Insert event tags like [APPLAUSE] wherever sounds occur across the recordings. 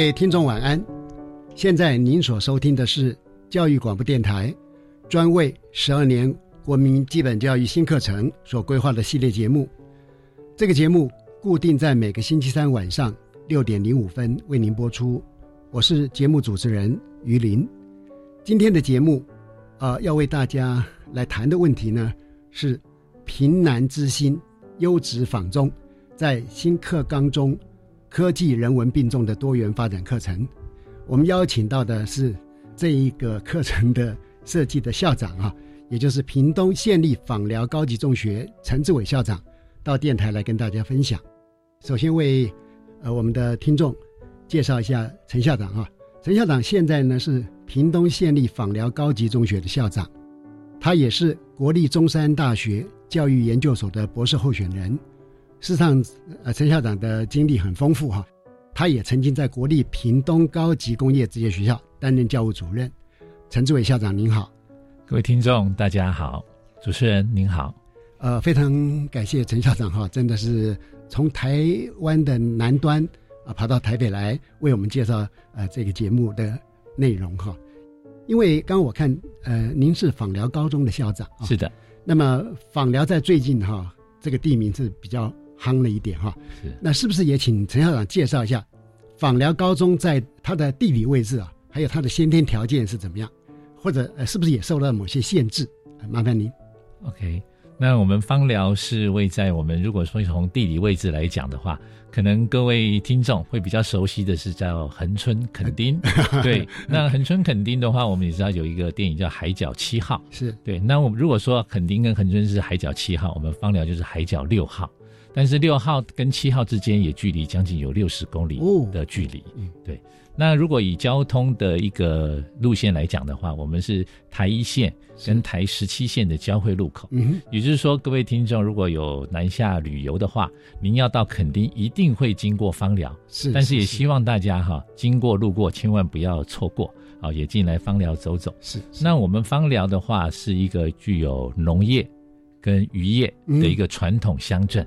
各位听众晚安，现在您所收听的是教育广播电台专为十二年国民基本教育新课程所规划的系列节目。这个节目固定在每个星期三晚上六点零五分为您播出。我是节目主持人于林。今天的节目，呃，要为大家来谈的问题呢是平南之心优质仿中在新课纲中。科技人文并重的多元发展课程，我们邀请到的是这一个课程的设计的校长啊，也就是屏东县立访寮高级中学陈志伟校长，到电台来跟大家分享。首先为呃我们的听众介绍一下陈校长啊，陈校长现在呢是屏东县立访寮高级中学的校长，他也是国立中山大学教育研究所的博士候选人。事实上，呃，陈校长的经历很丰富哈，他也曾经在国立屏东高级工业职业学校担任教务主任。陈志伟校长您好，各位听众大家好，主持人您好，呃，非常感谢陈校长哈，真的是从台湾的南端啊跑到台北来为我们介绍呃这个节目的内容哈。因为刚我看呃您是访寮高中的校长是的，那么访寮在最近哈这个地名是比较。夯了一点哈，是那是不是也请陈校长介绍一下访寮高中在它的地理位置啊，还有它的先天条件是怎么样，或者呃是不是也受到某些限制？麻烦您。OK，那我们芳寮是位在我们如果说从地理位置来讲的话，可能各位听众会比较熟悉的是叫恒春垦丁。[LAUGHS] 对，那恒春垦丁的话，我们也知道有一个电影叫《海角七号》。是对，那我们如果说垦丁跟恒春是海角七号，我们芳寮就是海角六号。但是六号跟七号之间也距离将近有六十公里的距离。嗯，对。那如果以交通的一个路线来讲的话，我们是台一线跟台十七线的交汇路口。嗯，也就是说，各位听众如果有南下旅游的话，您要到垦丁一定会经过芳寮。是，但是也希望大家哈经过路过千万不要错过啊，也进来芳寮走走。是。那我们芳寮的话是一个具有农业。跟渔业的一个传统乡镇，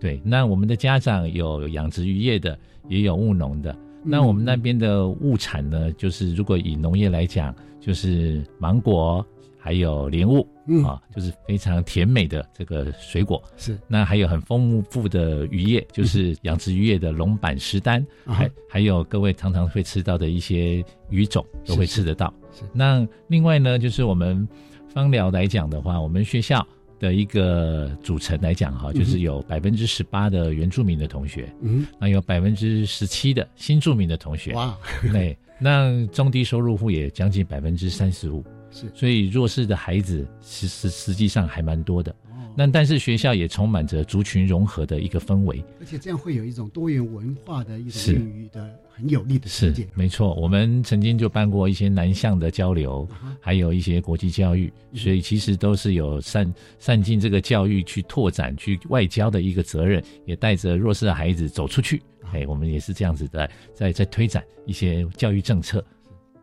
对，那我们的家长有养殖渔业的，也有务农的。那我们那边的物产呢，就是如果以农业来讲，就是芒果，还有莲雾，啊，就是非常甜美的这个水果。是，那还有很丰富的渔业，就是养殖渔业的龙板石丹，还还有各位常常会吃到的一些鱼种都会吃得到。是，那另外呢，就是我们芳疗来讲的话，我们学校。的一个组成来讲哈，就是有百分之十八的原住民的同学，嗯，那有百分之十七的新住民的同学，哇，[LAUGHS] 对，那中低收入户也将近百分之三十五，是，所以弱势的孩子实实实际上还蛮多的。那但是学校也充满着族群融合的一个氛围，而且这样会有一种多元文化的一种孕育的很有利的世界。没错，我们曾经就办过一些南向的交流，还有一些国际教育，所以其实都是有善善尽这个教育去拓展、去外交的一个责任，也带着弱势的孩子走出去。哎，我们也是这样子的，在在推展一些教育政策。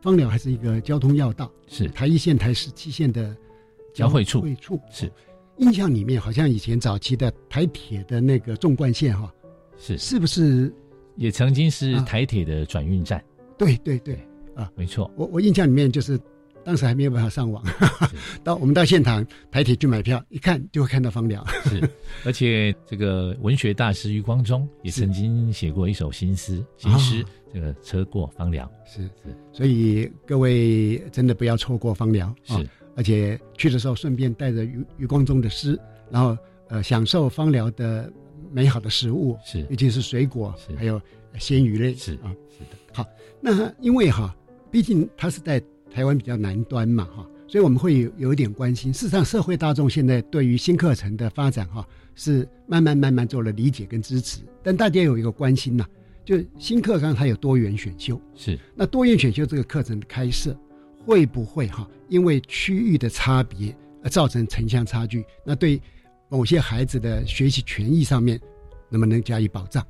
芳寮还是一个交通要道，是台一线、台十七线的交汇处。汇处是印象里面好像以前早期的台铁的那个纵贯线哈，是是不是也曾经是台铁的转运站？对对对啊，没错。我我印象里面就是。当时还没有办法上网，到我们到现场台铁去买票，一看就会看到芳疗。是，而且这个文学大师余光中也曾经写过一首新诗，新诗这个车过芳疗。是是，所以各位真的不要错过芳疗。是，而且去的时候顺便带着余余光中的诗，然后呃享受芳疗的美好的食物，是，尤其是水果，还有鲜鱼类。是啊，是的。好，那因为哈，毕竟它是在。台湾比较南端嘛，哈，所以我们会有有一点关心。事实上，社会大众现在对于新课程的发展，哈，是慢慢慢慢做了理解跟支持。但大家有一个关心呐，就新课纲它有多元选修，是那多元选修这个课程的开设，会不会哈，因为区域的差别而造成城乡差距？那对某些孩子的学习权益上面，能不能加以保障？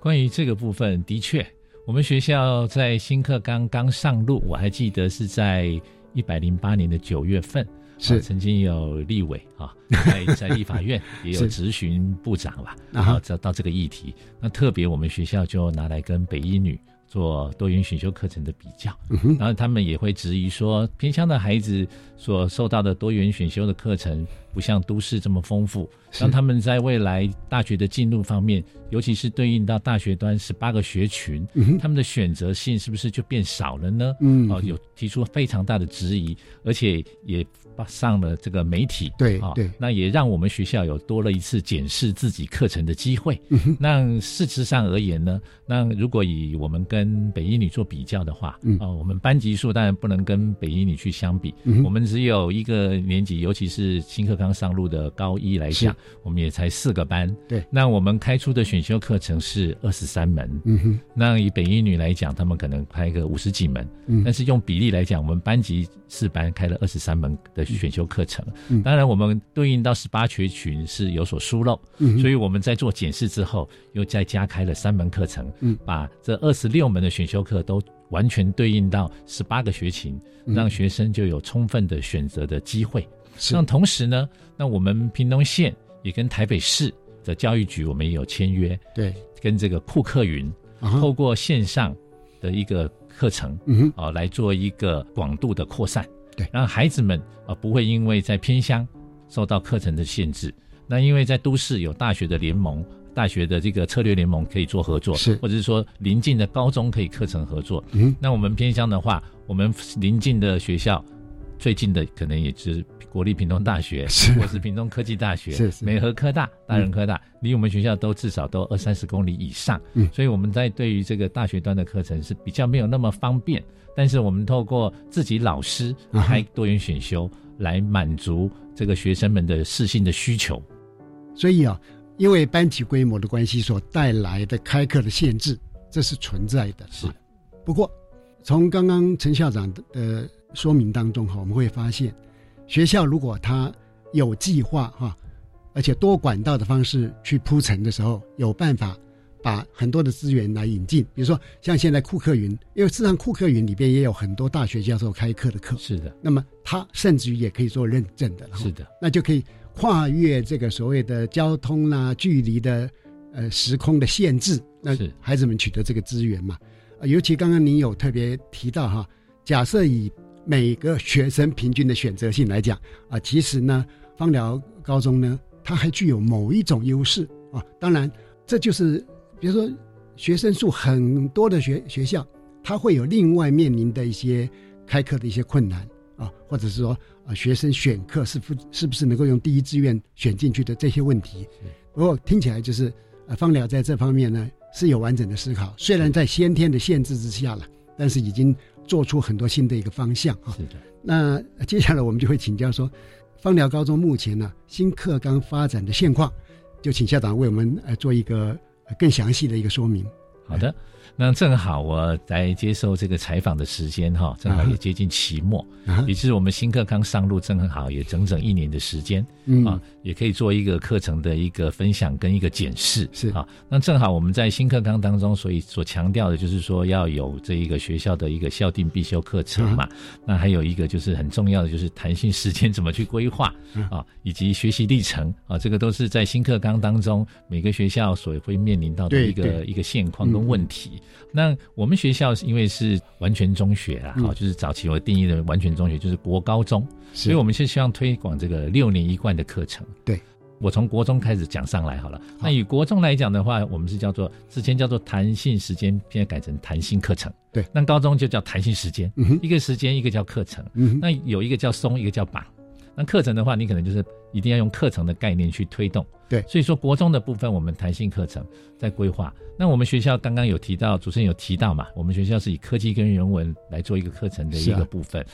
关于这个部分，的确。我们学校在新课刚刚上路，我还记得是在一百零八年的九月份，是曾经有立委啊，在 [LAUGHS] 在立法院也有质询部长吧，然后到到这个议题，那特别我们学校就拿来跟北一女。做多元选修课程的比较，然后他们也会质疑说，偏乡的孩子所受到的多元选修的课程不像都市这么丰富，让他们在未来大学的进入方面，尤其是对应到大学端十八个学群，他们的选择性是不是就变少了呢？嗯，哦，有提出非常大的质疑，而且也上了这个媒体，对对，那也让我们学校有多了一次检视自己课程的机会。那事实上而言呢，那如果以我们跟跟北一女做比较的话，哦，我们班级数当然不能跟北一女去相比，我们只有一个年级，尤其是新课纲上路的高一来讲，我们也才四个班。对，那我们开出的选修课程是二十三门。嗯哼，那以北一女来讲，他们可能开个五十几门。嗯，但是用比例来讲，我们班级四班开了二十三门的选修课程。嗯，当然我们对应到十八学群是有所疏漏。嗯，所以我们在做检视之后，又再加开了三门课程。嗯，把这二十六。门的选修课都完全对应到十八个学群，让学生就有充分的选择的机会。那同时呢，那我们屏东县也跟台北市的教育局，我们也有签约，对，跟这个库克云透过线上的一个课程，嗯啊，来做一个广度的扩散，对，让孩子们啊不会因为在偏乡受到课程的限制，那因为在都市有大学的联盟。大学的这个策略联盟可以做合作，是，或者是说邻近的高中可以课程合作。嗯，那我们偏乡的话，我们邻近的学校，最近的可能也是国立屏东大学，是。或是屏东科技大学，是美和科大、大人科大，离我们学校都至少都二三十公里以上。嗯，所以我们在对于这个大学端的课程是比较没有那么方便，但是我们透过自己老师开多元选修来满足这个学生们的适性的需求。所以啊。因为班级规模的关系所带来的开课的限制，这是存在的。是，不过从刚刚陈校长的说明当中哈，我们会发现，学校如果他有计划哈，而且多管道的方式去铺陈的时候，有办法把很多的资源来引进。比如说像现在库克云，因为事实上库克云里边也有很多大学教授开课的课。是的。那么他甚至于也可以做认证的。是的。那就可以。跨越这个所谓的交通啦、距离的呃时空的限制，那孩子们取得这个资源嘛？啊，尤其刚刚您有特别提到哈，假设以每个学生平均的选择性来讲啊，其实呢，芳疗高中呢，它还具有某一种优势啊。当然，这就是比如说学生数很多的学学校，他会有另外面临的一些开课的一些困难啊，或者是说。啊，学生选课是不是不是能够用第一志愿选进去的这些问题？不过听起来就是，呃，方疗在这方面呢是有完整的思考。虽然在先天的限制之下了，但是已经做出很多新的一个方向啊。是的。那接下来我们就会请教说，方疗高中目前呢新课纲发展的现况，就请校长为我们呃做一个更详细的一个说明。好的。那正好我来接受这个采访的时间哈，正好也接近期末，也是我们新课刚上路，正好也整整一年的时间啊，也可以做一个课程的一个分享跟一个检视是啊。那正好我们在新课纲当中，所以所强调的就是说要有这一个学校的一个校定必修课程嘛。那还有一个就是很重要的就是弹性时间怎么去规划啊，以及学习历程啊，这个都是在新课纲当中每个学校所会面临到的一个一个现况跟问题。那我们学校是因为是完全中学啊，好，就是早期我定义的完全中学就是国高中，所以我们是希望推广这个六年一贯的课程。对，我从国中开始讲上来好了。那以国中来讲的话，我们是叫做之前叫做弹性时间，现在改成弹性课程。对，那高中就叫弹性时间，一个时间一个叫课程。那有一个叫松，一个叫绑。那课程的话，你可能就是一定要用课程的概念去推动。对，所以说国中的部分，我们弹性课程在规划。那我们学校刚刚有提到，主持人有提到嘛？我们学校是以科技跟人文来做一个课程的一个部分。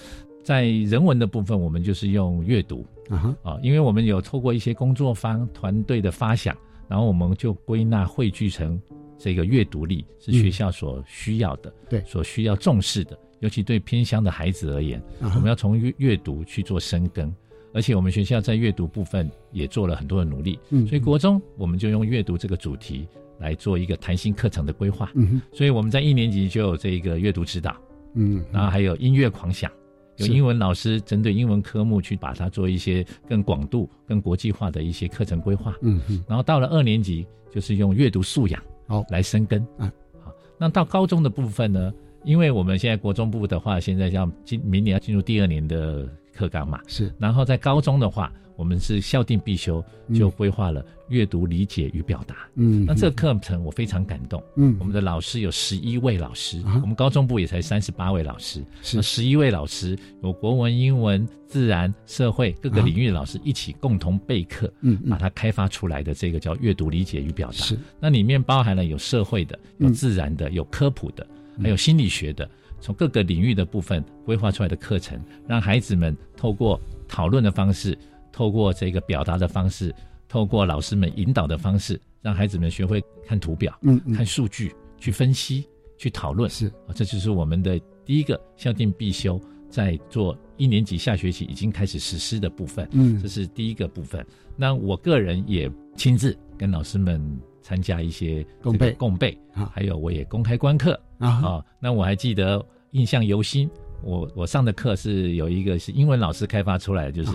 在人文的部分，我们就是用阅读啊，啊，因为我们有透过一些工作方团队的发想，然后我们就归纳汇聚成这个阅读力是学校所需要的，对，所需要重视的，尤其对偏乡的孩子而言，我们要从阅阅读去做深耕。而且我们学校在阅读部分也做了很多的努力，嗯，所以国中我们就用阅读这个主题来做一个弹性课程的规划，嗯，所以我们在一年级就有这一个阅读指导，嗯，然后还有音乐狂想，有英文老师针对英文科目去把它做一些更广度、更国际化的一些课程规划，嗯嗯，然后到了二年级就是用阅读素养好。来生根，啊，好，那到高中的部分呢，因为我们现在国中部的话，现在要今明年要进入第二年的。课纲嘛。是，然后在高中的话，我们是校定必修，就规划了阅读理解与表达。嗯，那这个课程我非常感动。嗯，我们的老师有十一位老师，我们高中部也才三十八位老师，是。十一位老师，有国文、英文、自然、社会各个领域的老师一起共同备课，嗯，把它开发出来的这个叫阅读理解与表达。是，那里面包含了有社会的，有自然的，有科普的，还有心理学的。从各个领域的部分规划出来的课程，让孩子们透过讨论的方式，透过这个表达的方式，透过老师们引导的方式，让孩子们学会看图表、嗯，看数据，去分析、去讨论。是啊，这就是我们的第一个校定必修，在做一年级下学期已经开始实施的部分。嗯，这是第一个部分。那我个人也亲自跟老师们参加一些共备。共备啊，还有我也公开观课。啊，那我还记得印象犹新。我我上的课是有一个是英文老师开发出来的，就是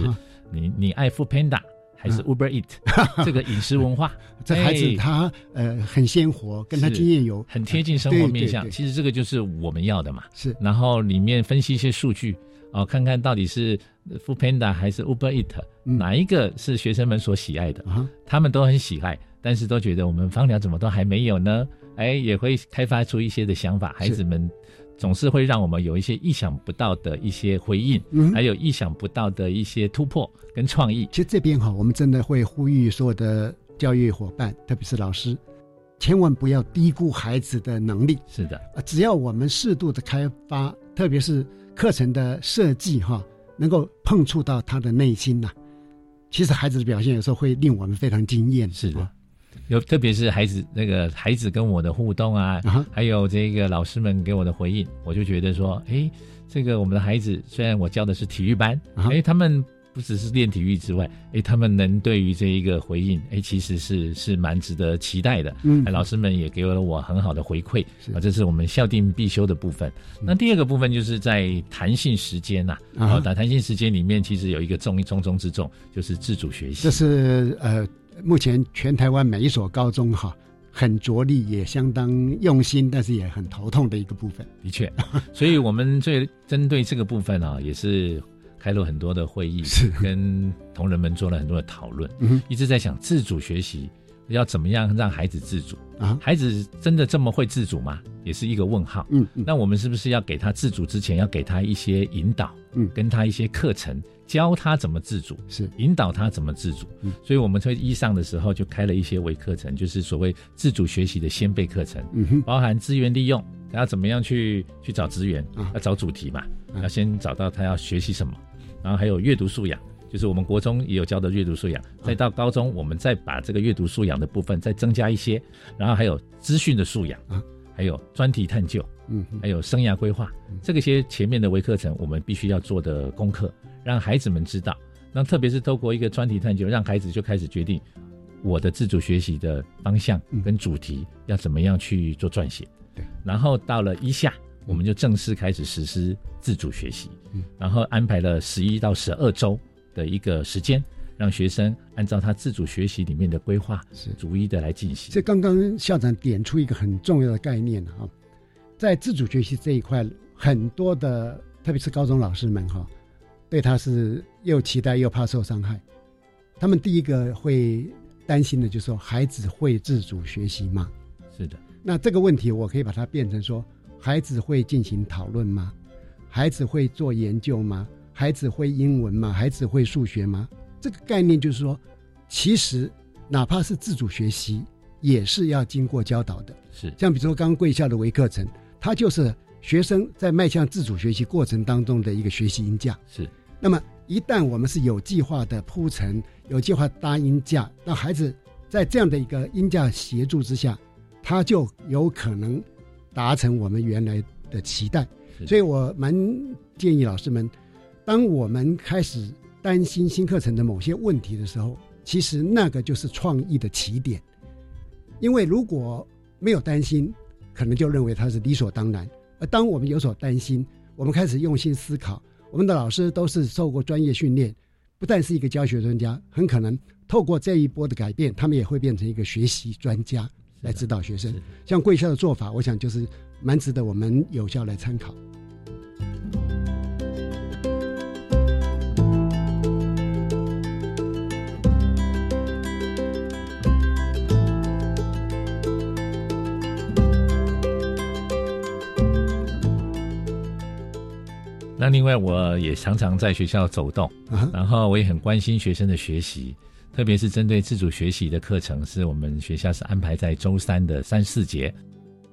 你你爱 Food Panda 还是 Uber Eat [LAUGHS] 这个饮食文化，[LAUGHS] 这孩子他呃很鲜活，跟他经验有很贴近生活面向。其实这个就是我们要的嘛。是，然后里面分析一些数据哦，看看到底是 Food Panda 还是 Uber Eat 哪一个是学生们所喜爱的，他们都很喜爱，但是都觉得我们芳疗怎么都还没有呢？哎，也会开发出一些的想法，孩子们总是会让我们有一些意想不到的一些回应，还有意想不到的一些突破跟创意。其实这边哈，我们真的会呼吁所有的教育伙伴，特别是老师，千万不要低估孩子的能力。是的，只要我们适度的开发，特别是课程的设计哈，能够碰触到他的内心呐，其实孩子的表现有时候会令我们非常惊艳。是的。有，特别是孩子那个孩子跟我的互动啊，还有这个老师们给我的回应，我就觉得说，哎，这个我们的孩子虽然我教的是体育班，哎，他们不只是练体育之外，哎，他们能对于这一个回应，哎，其实是是蛮值得期待的。嗯，老师们也给了我很好的回馈啊，这是我们校定必修的部分。那第二个部分就是在弹性时间呐，啊，在弹性时间里面，其实有一个重重中之重，就是自主学习。这是呃。目前全台湾每一所高中哈，很着力，也相当用心，但是也很头痛的一个部分。的确，所以我们最针对这个部分啊，也是开了很多的会议，是跟同仁们做了很多的讨论，嗯，一直在想自主学习要怎么样让孩子自主啊？孩子真的这么会自主吗？也是一个问号。嗯，那我们是不是要给他自主之前，要给他一些引导，嗯，跟他一些课程。教他怎么自主，是。引导他怎么自主。嗯，所以我们在一上的时候就开了一些微课程，就是所谓自主学习的先辈课程，包含资源利用，他要怎么样去去找资源，要找主题嘛，要先找到他要学习什么，然后还有阅读素养，就是我们国中也有教的阅读素养，再到高中我们再把这个阅读素养的部分再增加一些，然后还有资讯的素养啊。还有专题探究，嗯，还有生涯规划，这个些前面的微课程，我们必须要做的功课，让孩子们知道。那特别是透过一个专题探究，让孩子就开始决定我的自主学习的方向跟主题要怎么样去做撰写。对，然后到了一下，我们就正式开始实施自主学习，然后安排了十一到十二周的一个时间。让学生按照他自主学习里面的规划，是逐一的来进行。这刚刚校长点出一个很重要的概念哈，在自主学习这一块，很多的特别是高中老师们哈，对他是又期待又怕受伤害。他们第一个会担心的就是说，孩子会自主学习吗？是的。那这个问题我可以把它变成说，孩子会进行讨论吗？孩子会做研究吗？孩子会英文吗？孩子会数学吗？这个概念就是说，其实哪怕是自主学习，也是要经过教导的。是像比如说刚刚贵校的微课程，它就是学生在迈向自主学习过程当中的一个学习音架。是。那么一旦我们是有计划的铺陈，有计划搭音架，那孩子在这样的一个音架协助之下，他就有可能达成我们原来的期待。所以我蛮建议老师们，当我们开始。担心新课程的某些问题的时候，其实那个就是创意的起点。因为如果没有担心，可能就认为它是理所当然。而当我们有所担心，我们开始用心思考，我们的老师都是受过专业训练，不但是一个教学专家，很可能透过这一波的改变，他们也会变成一个学习专家来指导学生。像贵校的做法，我想就是蛮值得我们有效来参考。那另外，我也常常在学校走动，然后我也很关心学生的学习，特别是针对自主学习的课程，是我们学校是安排在周三的三四节。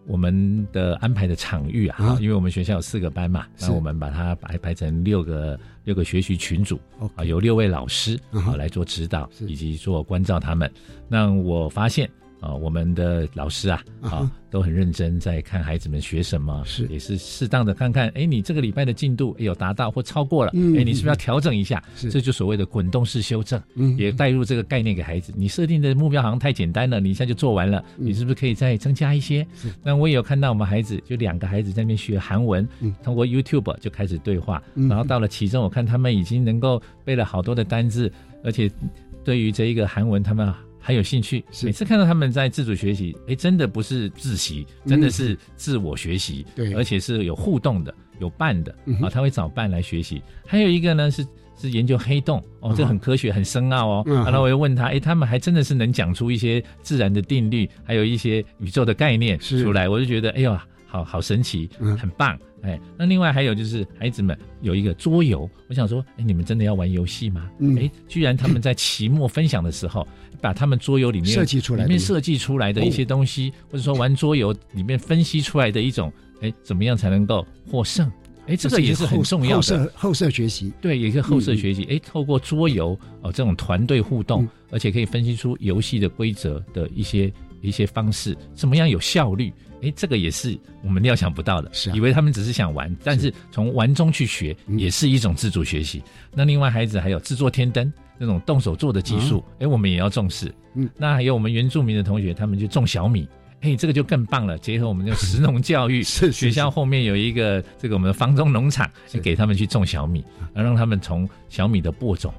我们的安排的场域啊，因为我们学校有四个班嘛，那我们把它排排成六个六个学习群组啊，有六位老师啊来做指导以及做关照他们。那我发现。啊，我们的老师啊，啊，都很认真在看孩子们学什么，是也是适当的看看，哎，你这个礼拜的进度有达到或超过了，哎，你是不是要调整一下？这就所谓的滚动式修正，也带入这个概念给孩子。你设定的目标好像太简单了，你一下就做完了，你是不是可以再增加一些？那我也有看到我们孩子，就两个孩子在那边学韩文，通过 YouTube 就开始对话，然后到了其中，我看他们已经能够背了好多的单字，而且对于这一个韩文，他们。还有兴趣，每次看到他们在自主学习，哎，真的不是自习，真的是自我学习，对，而且是有互动的，有伴的啊，他会找伴来学习。还有一个呢是是研究黑洞哦，这很科学，很深奥哦。然后我又问他，哎，他们还真的是能讲出一些自然的定律，还有一些宇宙的概念出来，我就觉得，哎呦。好好神奇，很棒，哎，那另外还有就是孩子们有一个桌游，我想说，哎，你们真的要玩游戏吗？嗯哎，居然他们在期末分享的时候，把他们桌游里面设计出来，里面设计出来的一些东西，或者说玩桌游里面分析出来的一种，哎，怎么样才能够获胜？哎，这个也是很重要的后设后设学习，对，也是后设学习。哎，透过桌游哦，这种团队互动，而且可以分析出游戏的规则的一些一些方式，怎么样有效率？哎，这个也是我们料想不到的，是以为他们只是想玩，但是从玩中去学也是一种自主学习。那另外孩子还有制作天灯那种动手做的技术，哎，我们也要重视。嗯，那还有我们原住民的同学，他们就种小米，嘿，这个就更棒了。结合我们的食农教育，[LAUGHS] 是学校后面有一个这个我们的方中农场，给他们去种小米，让他们从小米的播种，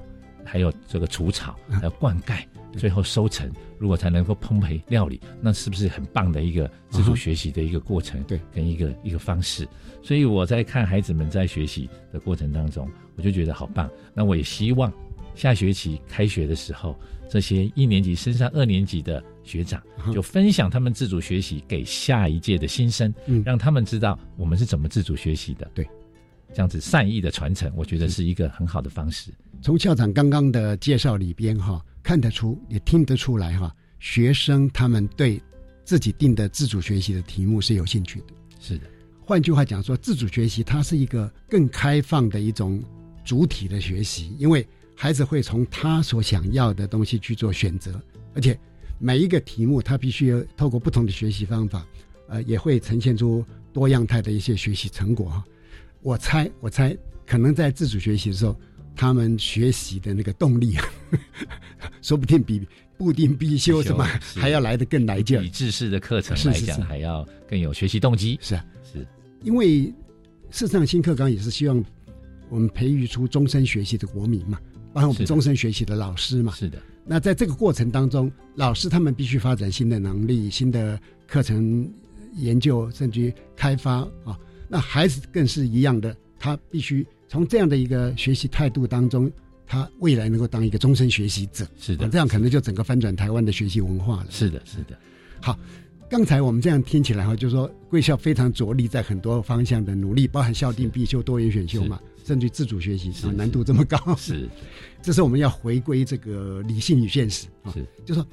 还有这个除草，还有灌溉。最后收成，如果才能够烹焙料理，那是不是很棒的一个自主学习的一个过程？对，跟一个一个方式。所以我在看孩子们在学习的过程当中，我就觉得好棒。那我也希望下学期开学的时候，这些一年级升上二年级的学长，就分享他们自主学习给下一届的新生，让他们知道我们是怎么自主学习的。对，这样子善意的传承，我觉得是一个很好的方式。从校长刚刚的介绍里边，哈。看得出，也听得出来哈，学生他们对自己定的自主学习的题目是有兴趣的。是的，换句话讲说，自主学习它是一个更开放的一种主体的学习，因为孩子会从他所想要的东西去做选择，而且每一个题目他必须要透过不同的学习方法，呃，也会呈现出多样态的一些学习成果哈。我猜，我猜，可能在自主学习的时候，他们学习的那个动力啊，[LAUGHS] 说不定比固定必修什么还要来的更来劲。比知识的课程来讲，还要更有学习动机。是啊，是，因为事实上新课纲也是希望我们培育出终身学习的国民嘛，包括我们终身学习的老师嘛。是的。那在这个过程当中，老师他们必须发展新的能力、新的课程研究，甚至于开发啊。那孩子更是一样的，他必须从这样的一个学习态度当中，他未来能够当一个终身学习者。是的，这样可能就整个翻转台湾的学习文化了。是的，是的。好，刚才我们这样听起来哈，就是说贵校非常着力在很多方向的努力，包含校定必修、多元选修嘛。甚至自主学习啊，难度这么高，是，[LAUGHS] 这是我们要回归这个理性与现实啊。是，就说，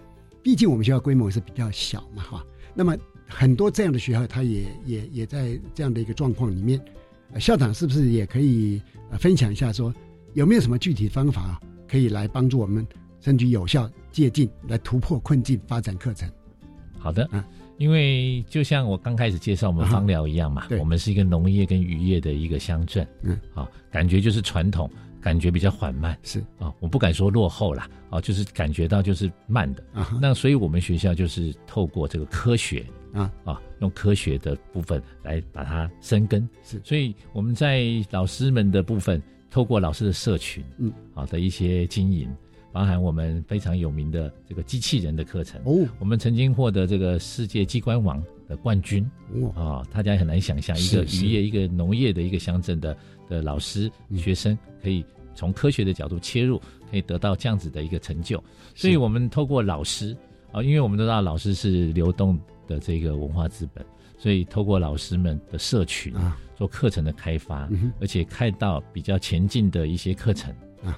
毕竟我们学校规模是比较小嘛，哈。那么很多这样的学校，它也也也在这样的一个状况里面。校长是不是也可以分享一下，说有没有什么具体方法可以来帮助我们，争取有效借鉴，来突破困境，发展课程？好的，嗯。因为就像我刚开始介绍我们芳疗一样嘛，我们是一个农业跟渔业的一个乡镇，嗯，啊，感觉就是传统，感觉比较缓慢，是。啊，我不敢说落后啦，啊，就是感觉到就是慢的，啊，那所以我们学校就是透过这个科学，啊啊，用科学的部分来把它生根，是，所以我们在老师们的部分，透过老师的社群，嗯，好的一些经营。包含我们非常有名的这个机器人的课程哦，我们曾经获得这个世界机关网的冠军哦，大家很难想象一个渔业、一个农业的一个乡镇的的老师学生可以从科学的角度切入，可以得到这样子的一个成就。所以，我们透过老师啊，因为我们都知道老师是流动的这个文化资本，所以透过老师们的社群啊，做课程的开发，而且看到比较前进的一些课程。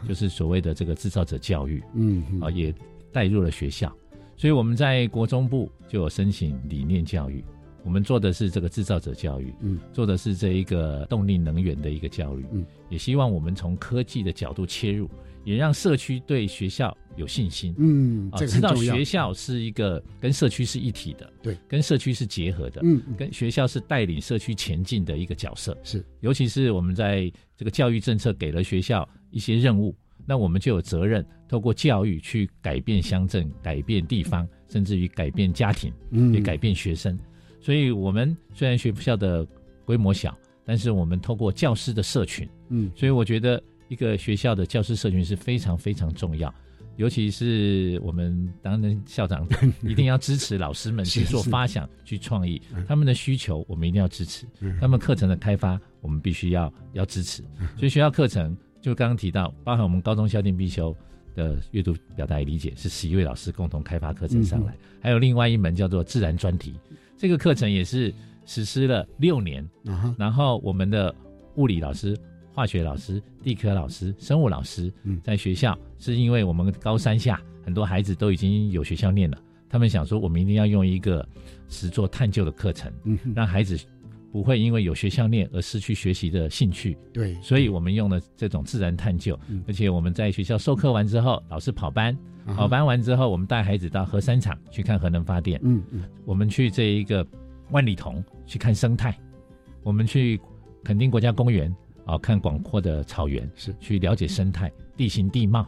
就是所谓的这个制造者教育，嗯，啊，也带入了学校，所以我们在国中部就有申请理念教育，我们做的是这个制造者教育，嗯，做的是这一个动力能源的一个教育，嗯，也希望我们从科技的角度切入，也让社区对学校有信心，嗯，啊，知道学校是一个跟社区是一体的，对，跟社区是结合的，嗯，跟学校是带领社区前进的一个角色，是，尤其是我们在这个教育政策给了学校。一些任务，那我们就有责任透过教育去改变乡镇、改变地方，甚至于改变家庭，也改变学生。所以，我们虽然学校的规模小，但是我们透过教师的社群，嗯，所以我觉得一个学校的教师社群是非常非常重要。尤其是我们当然校长一定要支持老师们去做发想、去创意，他们的需求我们一定要支持，他们课程的开发我们必须要要支持。所以学校课程。就刚刚提到，包含我们高中校定必修的阅读表达与理解，是十一位老师共同开发课程上来，还有另外一门叫做自然专题，这个课程也是实施了六年，然后我们的物理老师、化学老师、地科老师、生物老师，在学校是因为我们高三下很多孩子都已经有学校念了，他们想说我们一定要用一个实做探究的课程，让孩子。不会因为有学校念而失去学习的兴趣。对，所以我们用了这种自然探究，而且我们在学校授课完之后，老师跑班，跑班完之后，我们带孩子到核三厂去看核能发电。嗯嗯，我们去这一个万里桐去看生态，我们去垦丁国家公园啊看广阔的草原，是去了解生态、地形地貌。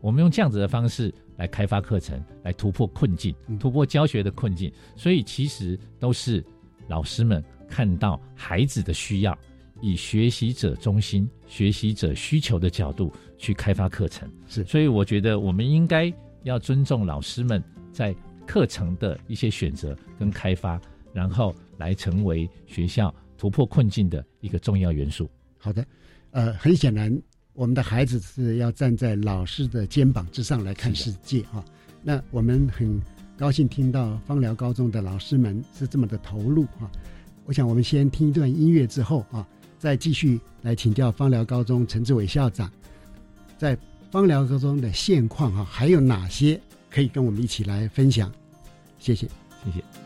我们用这样子的方式来开发课程，来突破困境，突破教学的困境。所以其实都是老师们。看到孩子的需要，以学习者中心、学习者需求的角度去开发课程，是。所以我觉得我们应该要尊重老师们在课程的一些选择跟开发，然后来成为学校突破困境的一个重要元素。好的，呃，很显然，我们的孩子是要站在老师的肩膀之上来看世界啊。那我们很高兴听到芳疗高中的老师们是这么的投入啊。我想，我们先听一段音乐之后啊，再继续来请教芳疗高中陈志伟校长，在芳疗高中的现况啊，还有哪些可以跟我们一起来分享？谢谢，谢谢。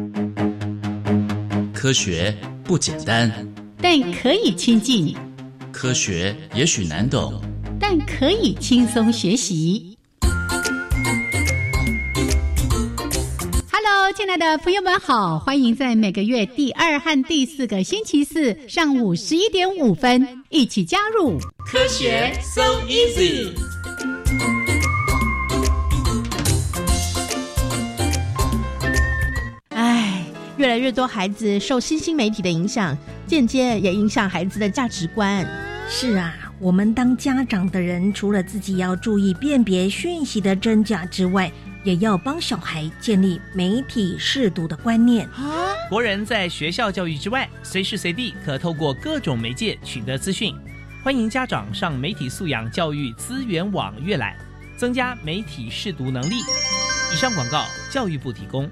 科学不简单，但可以亲近；科学也许难懂，但可以轻松学习。Hello，亲爱的朋友们好，欢迎在每个月第二和第四个星期四上午十一点五分一起加入科学 So Easy。来越多孩子受新兴媒体的影响，间接也影响孩子的价值观。是啊，我们当家长的人，除了自己要注意辨别讯息的真假之外，也要帮小孩建立媒体适度的观念。啊，国人在学校教育之外，随时随地可透过各种媒介取得资讯。欢迎家长上媒体素养教育资源网阅览，增加媒体试读能力。以上广告，教育部提供。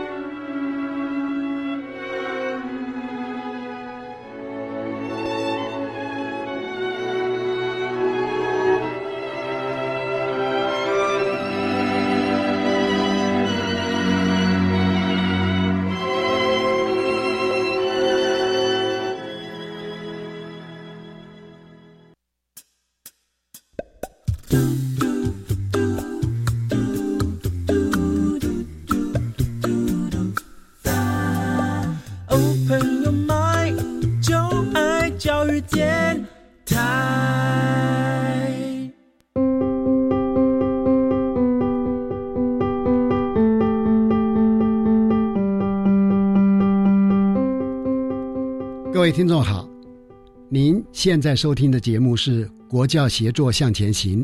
各位听众好，您现在收听的节目是《国教协作向前行》。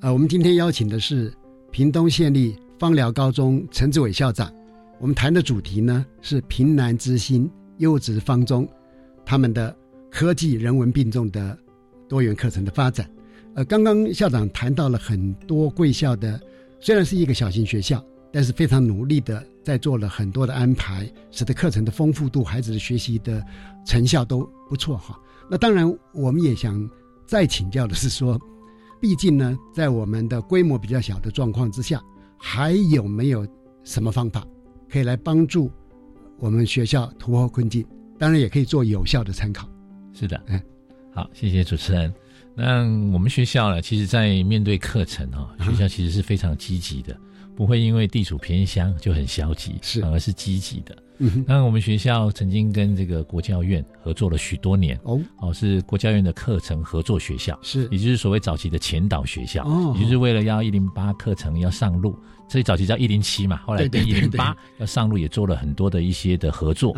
呃，我们今天邀请的是屏东县立芳寮高中陈志伟校长。我们谈的主题呢是平南之星优质方中他们的科技人文并重的多元课程的发展。呃，刚刚校长谈到了很多贵校的，虽然是一个小型学校，但是非常努力的。在做了很多的安排，使得课程的丰富度、孩子的学习的成效都不错哈。那当然，我们也想再请教的是说，毕竟呢，在我们的规模比较小的状况之下，还有没有什么方法可以来帮助我们学校突破困境？当然，也可以做有效的参考。是的，嗯，好，谢谢主持人。那我们学校呢，其实在面对课程啊，学校其实是非常积极的。不会因为地处偏乡就很消极，是。反而是积极的。那我们学校曾经跟这个国教院合作了许多年哦，哦是国教院的课程合作学校，是。也就是所谓早期的前导学校，哦，也就是为了要一零八课程要上路，所以早期叫一零七嘛，后来变一零八要上路，也做了很多的一些的合作。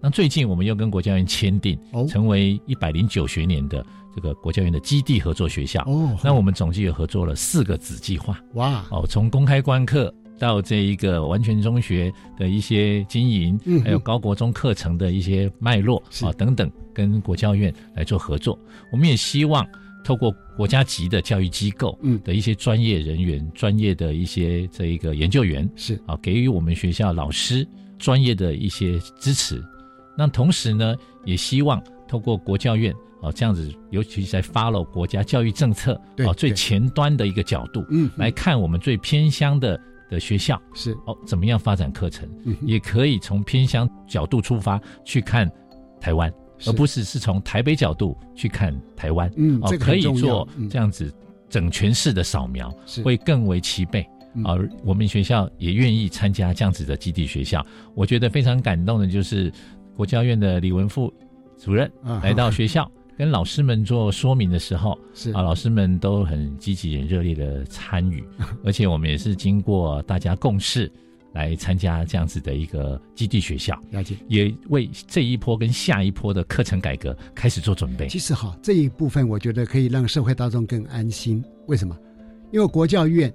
那最近我们又跟国教院签订，成为一百零九学年的。这个国教院的基地合作学校。哦，那我们总计有合作了四个子计划。哇。哦，从公开观课到这一个完全中学的一些经营，还有高国中课程的一些脉络啊等等，跟国教院来做合作。我们也希望透过国家级的教育机构嗯。的一些专业人员、专业的一些这一个研究员是。啊，给予我们学校老师专业的一些支持。那同时呢，也希望透过国教院。哦，这样子，尤其是在 follow 国家教育政策哦最前端的一个角度，嗯，来看我们最偏乡的的学校是。哦怎么样发展课程，也可以从偏乡角度出发去看台湾，而不是是从台北角度去看台湾，嗯，哦可以做这样子整全市的扫描，会更为齐备。而我们学校也愿意参加这样子的基地学校，我觉得非常感动的就是国教院的李文富主任来到学校。[LAUGHS] 跟老师们做说明的时候，是啊，老师们都很积极、很热烈的参与，[LAUGHS] 而且我们也是经过大家共识，来参加这样子的一个基地学校，了解，也为这一波跟下一波的课程改革开始做准备。其实哈，这一部分我觉得可以让社会大众更安心。为什么？因为国教院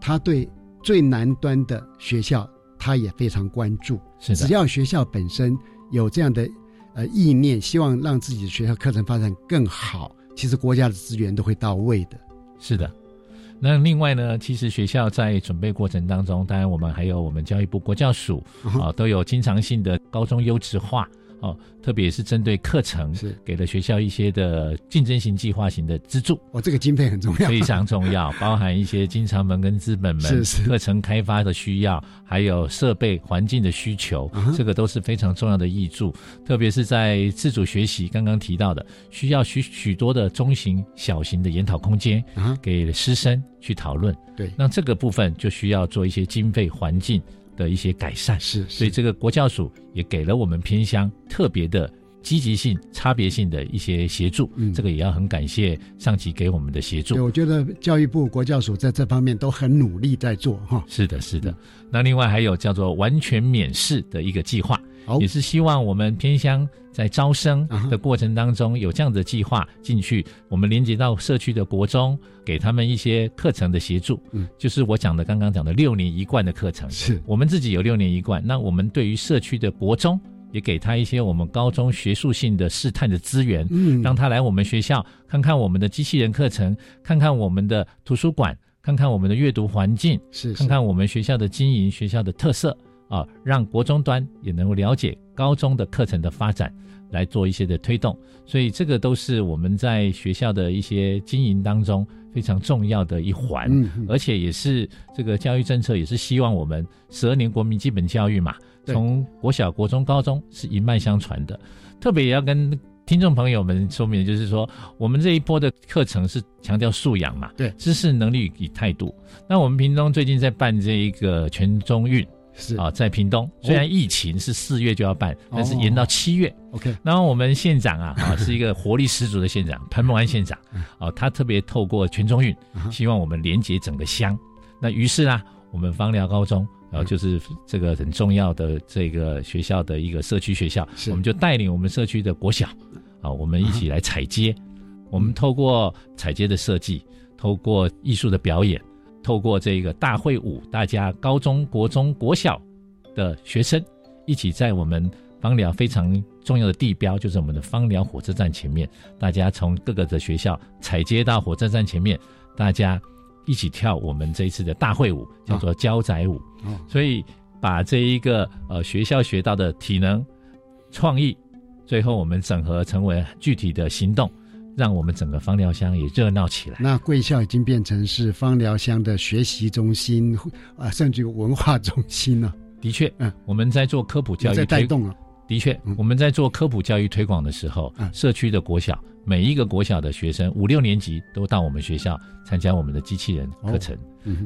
他对最南端的学校，他也非常关注。是的，只要学校本身有这样的呃意念，希望让自己的学校课程发展更好，其实国家的资源都会到位的。是的。那另外呢，其实学校在准备过程当中，当然我们还有我们教育部国教署啊，都有经常性的高中优质化。哦，特别是针对课程，是给了学校一些的竞争型、计划型的资助。哦，这个经费很重要，非常重要，[LAUGHS] 包含一些经常门跟资本门课程开发的需要，还有设备环境的需求，这个都是非常重要的益助。特别是在自主学习刚刚提到的，需要许许多的中型、小型的研讨空间，给师生去讨论。对，那这个部分就需要做一些经费环境。的一些改善是，所以这个国教署也给了我们偏乡特别的积极性、差别性的一些协助，嗯，这个也要很感谢上级给我们的协助。对，我觉得教育部国教署在这方面都很努力在做哈。是的，是的。那另外还有叫做完全免试的一个计划。也是希望我们偏乡在招生的过程当中有这样的计划进去，我们连接到社区的国中，给他们一些课程的协助。嗯，就是我讲的刚刚讲的六年一贯的课程，是我们自己有六年一贯。那我们对于社区的国中，也给他一些我们高中学术性的试探的资源，嗯，让他来我们学校看看我们的机器人课程，看看我们的图书馆，看看我们的阅读环境，是看看我们学校的经营、学校的特色。啊，让国中端也能够了解高中的课程的发展，来做一些的推动，所以这个都是我们在学校的一些经营当中非常重要的一环，而且也是这个教育政策也是希望我们十二年国民基本教育嘛，从国小、国中、高中是一脉相传的。特别也要跟听众朋友们说明，就是说我们这一波的课程是强调素养嘛，对，知识、能力与态度。那我们屏东最近在办这一个全中运。是。啊，在屏东，虽然疫情是四月就要办，但是延到七月。OK，然后我们县长啊，啊是一个活力十足的县长潘孟安县长，啊，他特别透过全中运，希望我们连接整个乡。那于是呢，我们芳寮高中，然后就是这个很重要的这个学校的一个社区学校，我们就带领我们社区的国小，啊，我们一起来采接。我们透过采接的设计，透过艺术的表演。透过这个大会舞，大家高中国中国小的学生一起在我们芳寮非常重要的地标，就是我们的芳寮火车站前面，大家从各个的学校踩接到火车站前面，大家一起跳我们这一次的大会舞，叫做交仔舞。所以把这一个呃学校学到的体能、创意，最后我们整合成为具体的行动。让我们整个芳疗乡也热闹起来。那贵校已经变成是芳疗乡的学习中心啊，甚至文化中心了。的确，嗯，我们在做科普教育，在带动了。的确，我们在做科普教育推广的时候，社区的国小每一个国小的学生五六年级都到我们学校参加我们的机器人课程，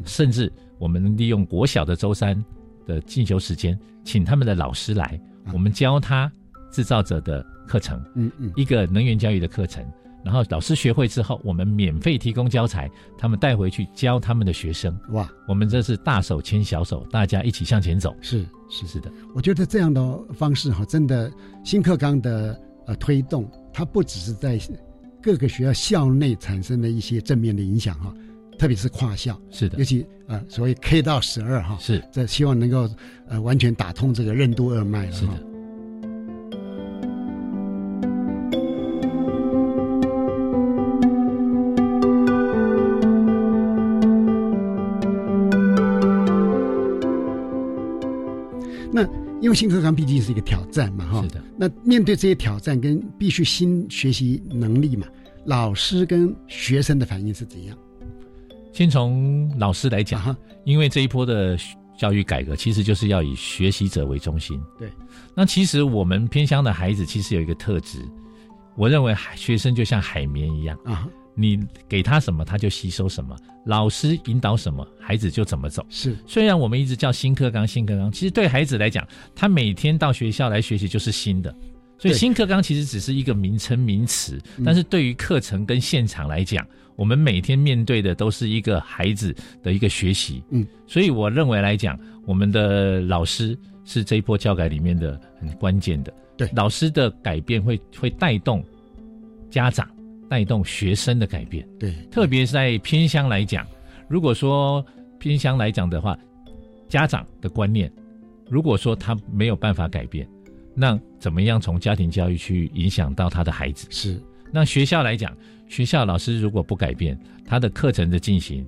甚至我们利用国小的周三的进修时间，请他们的老师来，我们教他制造者的课程，嗯嗯，一个能源教育的课程。然后老师学会之后，我们免费提供教材，他们带回去教他们的学生。哇，我们这是大手牵小手，大家一起向前走。是是是的，我觉得这样的方式哈，真的新课纲的呃推动，它不只是在各个学校校内产生的一些正面的影响哈，特别是跨校。是的，尤其呃所谓 K 到十二哈，是这希望能够呃完全打通这个任督二脉了。是的。新课纲毕竟是一个挑战嘛，哈。是的。那面对这些挑战跟必须新学习能力嘛，老师跟学生的反应是怎样？先从老师来讲，因为这一波的教育改革其实就是要以学习者为中心。对。那其实我们偏乡的孩子其实有一个特质，我认为学生就像海绵一样啊。你给他什么，他就吸收什么。老师引导什么，孩子就怎么走。是，虽然我们一直叫新课纲，新课纲，其实对孩子来讲，他每天到学校来学习就是新的。所以新课纲其实只是一个名称名词，但是对于课程跟现场来讲，我们每天面对的都是一个孩子的一个学习。嗯，所以我认为来讲，我们的老师是这一波教改里面的很关键的。对，老师的改变会会带动家长、带动学生的改变。对，特别是在偏乡来讲，如果说偏乡来讲的话，家长的观念，如果说他没有办法改变，那怎么样从家庭教育去影响到他的孩子？是，那学校来讲，学校老师如果不改变，他的课程的进行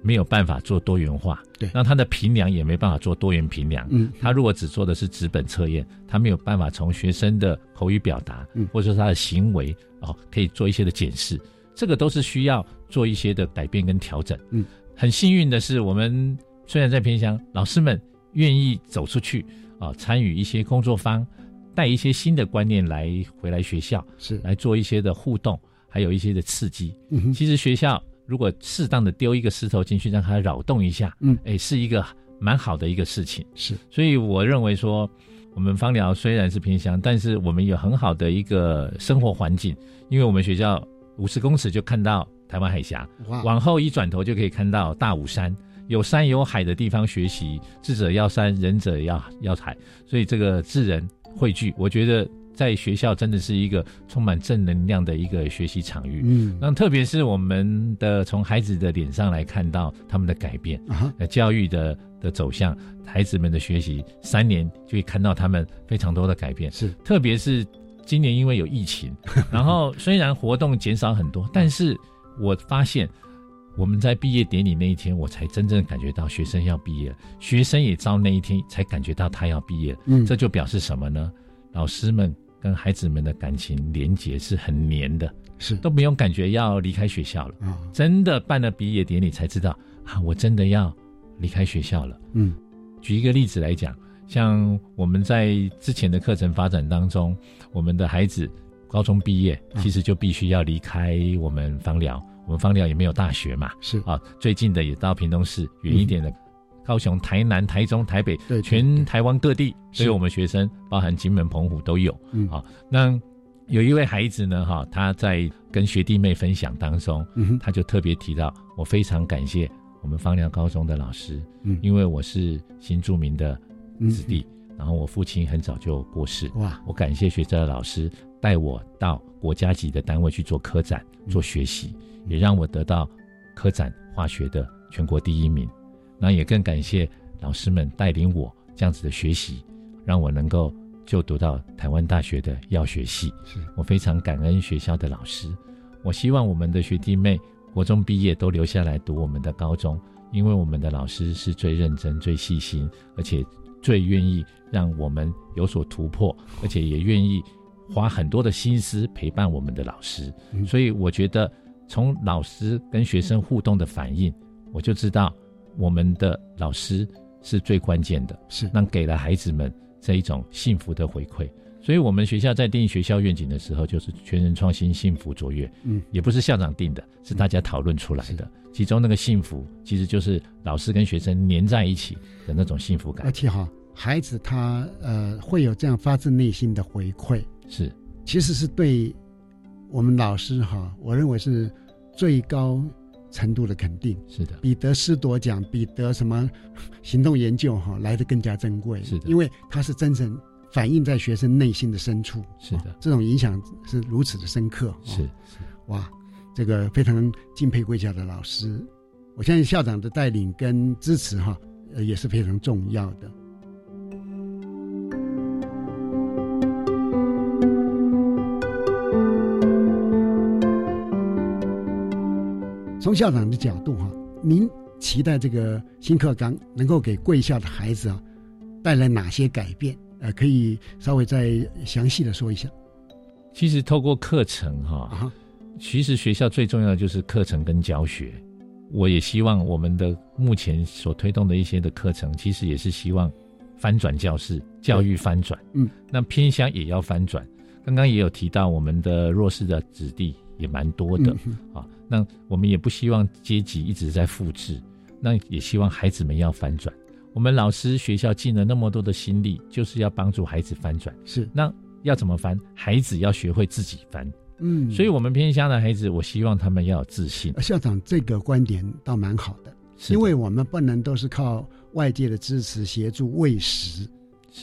没有办法做多元化，对，那他的评量也没办法做多元评量。嗯，他如果只做的是纸本测验，他没有办法从学生的口语表达，嗯，或者说他的行为哦，可以做一些的检视，这个都是需要做一些的改变跟调整。嗯，很幸运的是，我们虽然在偏乡，老师们愿意走出去啊，参与一些工作坊，带一些新的观念来回来学校，是来做一些的互动，还有一些的刺激。嗯其实学校。如果适当的丢一个石头进去，让它扰动一下，嗯，哎，是一个蛮好的一个事情。是，所以我认为说，我们芳疗虽然是偏乡，但是我们有很好的一个生活环境，因为我们学校五十公尺就看到台湾海峡，往后一转头就可以看到大武山，有山有海的地方学习，智者要山，仁者要要海，所以这个智人汇聚，我觉得。在学校真的是一个充满正能量的一个学习场域。嗯，那特别是我们的从孩子的脸上来看到他们的改变，啊，教育的的走向，孩子们的学习，三年就会看到他们非常多的改变。是，特别是今年因为有疫情，[LAUGHS] 然后虽然活动减少很多，但是我发现我们在毕业典礼那一天，我才真正感觉到学生要毕业了，学生也到那一天才感觉到他要毕业了。嗯，这就表示什么呢？老师们。跟孩子们的感情连结是很黏的，是。都不用感觉要离开学校了。啊！真的办了毕业典礼才知道啊，我真的要离开学校了。嗯，举一个例子来讲，像我们在之前的课程发展当中，我们的孩子高中毕业，其实就必须要离开我们芳疗，我们芳疗也没有大学嘛，是。啊，最近的也到屏东市，远一点的。高雄、台南、台中、台北，对全台湾各地都有我们学生，包含金门、澎湖都有。嗯，好，那有一位孩子呢，哈，他在跟学弟妹分享当中，嗯，他就特别提到，我非常感谢我们芳寮高中的老师，嗯，因为我是新著名的子弟，然后我父亲很早就过世，哇，我感谢学校的老师带我到国家级的单位去做科展做学习，也让我得到科展化学的全国第一名。那也更感谢老师们带领我这样子的学习，让我能够就读到台湾大学的药学系。是我非常感恩学校的老师。我希望我们的学弟妹国中毕业都留下来读我们的高中，因为我们的老师是最认真、最细心，而且最愿意让我们有所突破，[LAUGHS] 而且也愿意花很多的心思陪伴我们的老师。所以我觉得从老师跟学生互动的反应，我就知道。我们的老师是最关键的，是那给了孩子们这一种幸福的回馈。所以，我们学校在定学校愿景的时候，就是全人创新、幸福卓越。嗯，也不是校长定的，是大家讨论出来的。其中那个幸福，其实就是老师跟学生黏在一起的那种幸福感。而且哈，孩子他呃会有这样发自内心的回馈，是，其实是对我们老师哈，我认为是最高。程度的肯定是的，比得师铎奖、比得什么 [LAUGHS] 行动研究哈来的更加珍贵。是的，因为它是真正反映在学生内心的深处。是的，这种影响是如此的深刻。是是哇，这个非常敬佩贵校的老师，我相信校长的带领跟支持哈，呃也是非常重要的。从校长的角度哈，您期待这个新课纲能够给贵校的孩子啊带来哪些改变？呃，可以稍微再详细的说一下。其实透过课程哈，其实学校最重要的就是课程跟教学。我也希望我们的目前所推动的一些的课程，其实也是希望翻转教室教育翻转。嗯，那偏乡也要翻转。刚刚也有提到我们的弱势的子弟也蛮多的啊。那我们也不希望阶级一直在复制，那也希望孩子们要翻转。我们老师学校尽了那么多的心力，就是要帮助孩子翻转。是，那要怎么翻？孩子要学会自己翻。嗯，所以我们偏乡的孩子，我希望他们要有自信。校长这个观点倒蛮好的，因为我们不能都是靠外界的支持协助喂食。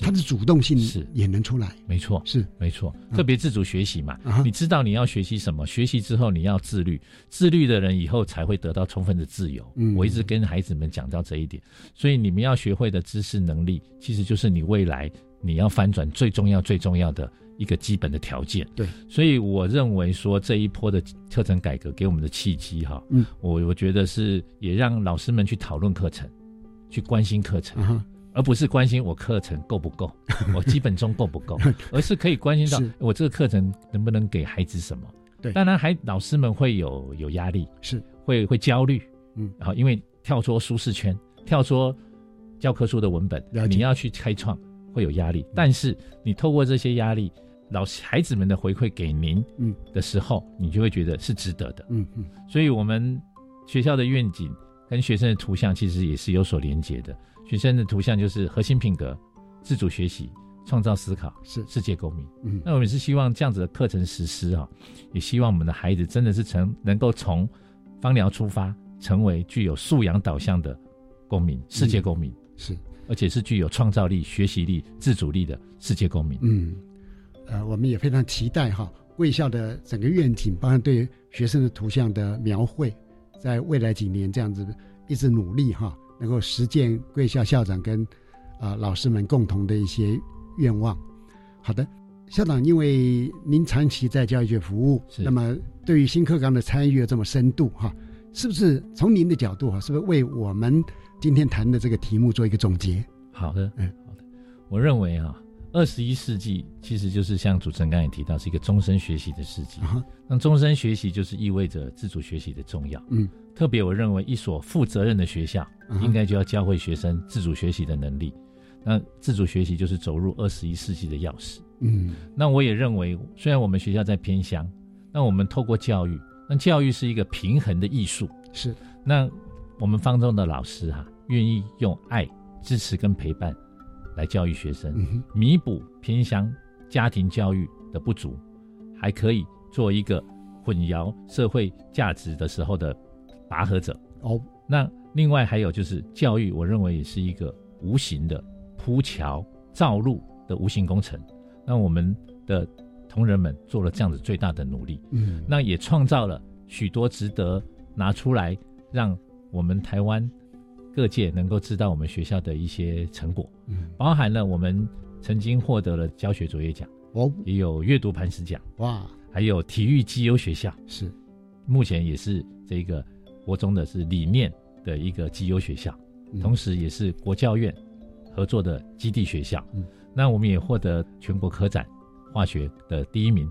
他的主动性是也能出来，没错，是没错，特别自主学习嘛。你知道你要学习什么？学习之后你要自律，自律的人以后才会得到充分的自由。嗯，我一直跟孩子们讲到这一点，所以你们要学会的知识能力，其实就是你未来你要翻转最重要、最重要的一个基本的条件。对，所以我认为说这一波的课程改革给我们的契机，哈，嗯，我我觉得是也让老师们去讨论课程，去关心课程。而不是关心我课程够不够，[LAUGHS] 我基本中够不够，[LAUGHS] 而是可以关心到我这个课程能不能给孩子什么。对，当然还老师们会有有压力，是会会焦虑，嗯，然后因为跳出舒适圈，跳出教科书的文本，你要去开创会有压力。但是你透过这些压力，老师孩子们的回馈给您，嗯的时候，你就会觉得是值得的，嗯嗯。所以我们学校的愿景跟学生的图像其实也是有所连接的。学生的图像就是核心品格、自主学习、创造思考，是世界公民。嗯，那我们是希望这样子的课程实施啊，也希望我们的孩子真的是成能够从芳疗出发，成为具有素养导向的公民、世界公民，是，而且是具有创造力、学习力、自主力的世界公民。嗯，呃，我们也非常期待哈，贵校的整个愿景，包括对学生的图像的描绘，在未来几年这样子一直努力哈。能够实践贵校校长跟啊老师们共同的一些愿望。好的，校长，因为您长期在教育界服务，那么对于新课纲的参与这么深度哈，是不是从您的角度哈，是不是为我们今天谈的这个题目做一个总结？好的，嗯，好的。我认为啊，二十一世纪其实就是像主持人刚才提到，是一个终身学习的世纪。那终身学习就是意味着自主学习的重要。嗯。特别，我认为一所负责任的学校，应该就要教会学生自主学习的能力。那自主学习就是走入二十一世纪的钥匙。嗯，那我也认为，虽然我们学校在偏乡，那我们透过教育，那教育是一个平衡的艺术。是，那我们方中的老师哈，愿意用爱、支持跟陪伴来教育学生，弥补偏乡家庭教育的不足，还可以做一个混淆社会价值的时候的。拔河者哦，那另外还有就是教育，我认为也是一个无形的铺桥造路的无形工程。那我们的同仁们做了这样子最大的努力，嗯，那也创造了许多值得拿出来让我们台湾各界能够知道我们学校的一些成果，嗯，包含了我们曾经获得了教学卓越奖哦，也有阅读磐石奖哇，还有体育绩优学校。是，目前也是这个。国中的是理念的一个绩优学校，同时也是国教院合作的基地学校。那我们也获得全国科展化学的第一名，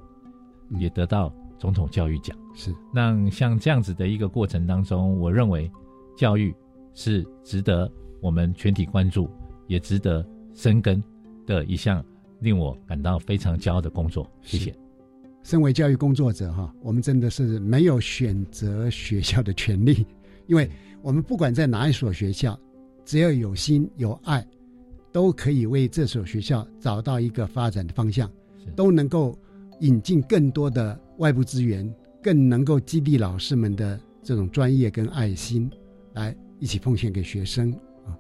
也得到总统教育奖。是。那像这样子的一个过程当中，我认为教育是值得我们全体关注，也值得深耕的一项令我感到非常骄傲的工作。谢谢。身为教育工作者，哈，我们真的是没有选择学校的权利，因为我们不管在哪一所学校，只要有心有爱，都可以为这所学校找到一个发展的方向，都能够引进更多的外部资源，更能够激励老师们的这种专业跟爱心，来一起奉献给学生啊。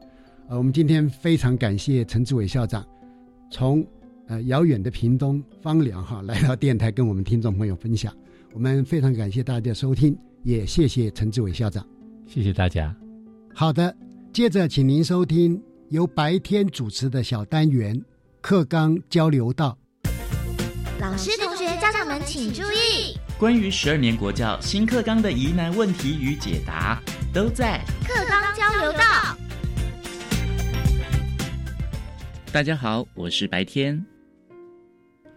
呃，我们今天非常感谢陈志伟校长，从。呃，遥远的屏东芳寮哈，来到电台跟我们听众朋友分享，我们非常感谢大家的收听，也谢谢陈志伟校长，谢谢大家。好的，接着请您收听由白天主持的小单元课纲交流道。老师、同学、家长们请注意，关于十二年国教新课纲的疑难问题与解答，都在课纲交流道。大家好，我是白天。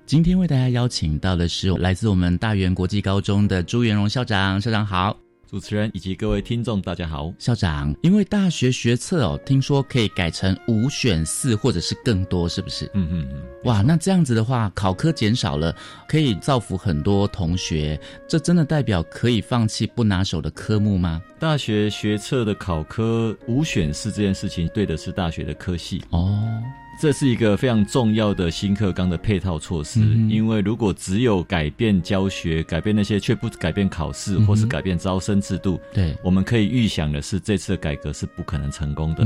今天为大家邀请到的是来自我们大园国际高中的朱元荣校长，校长好，主持人以及各位听众大家好。校长，因为大学学测哦，听说可以改成五选四或者是更多，是不是？嗯嗯嗯。哇，那这样子的话，考科减少了，可以造福很多同学，这真的代表可以放弃不拿手的科目吗？大学学测的考科五选四这件事情，对的是大学的科系哦。这是一个非常重要的新课纲的配套措施。因为如果只有改变教学、改变那些，却不改变考试或是改变招生制度，对，我们可以预想的是，这次的改革是不可能成功的。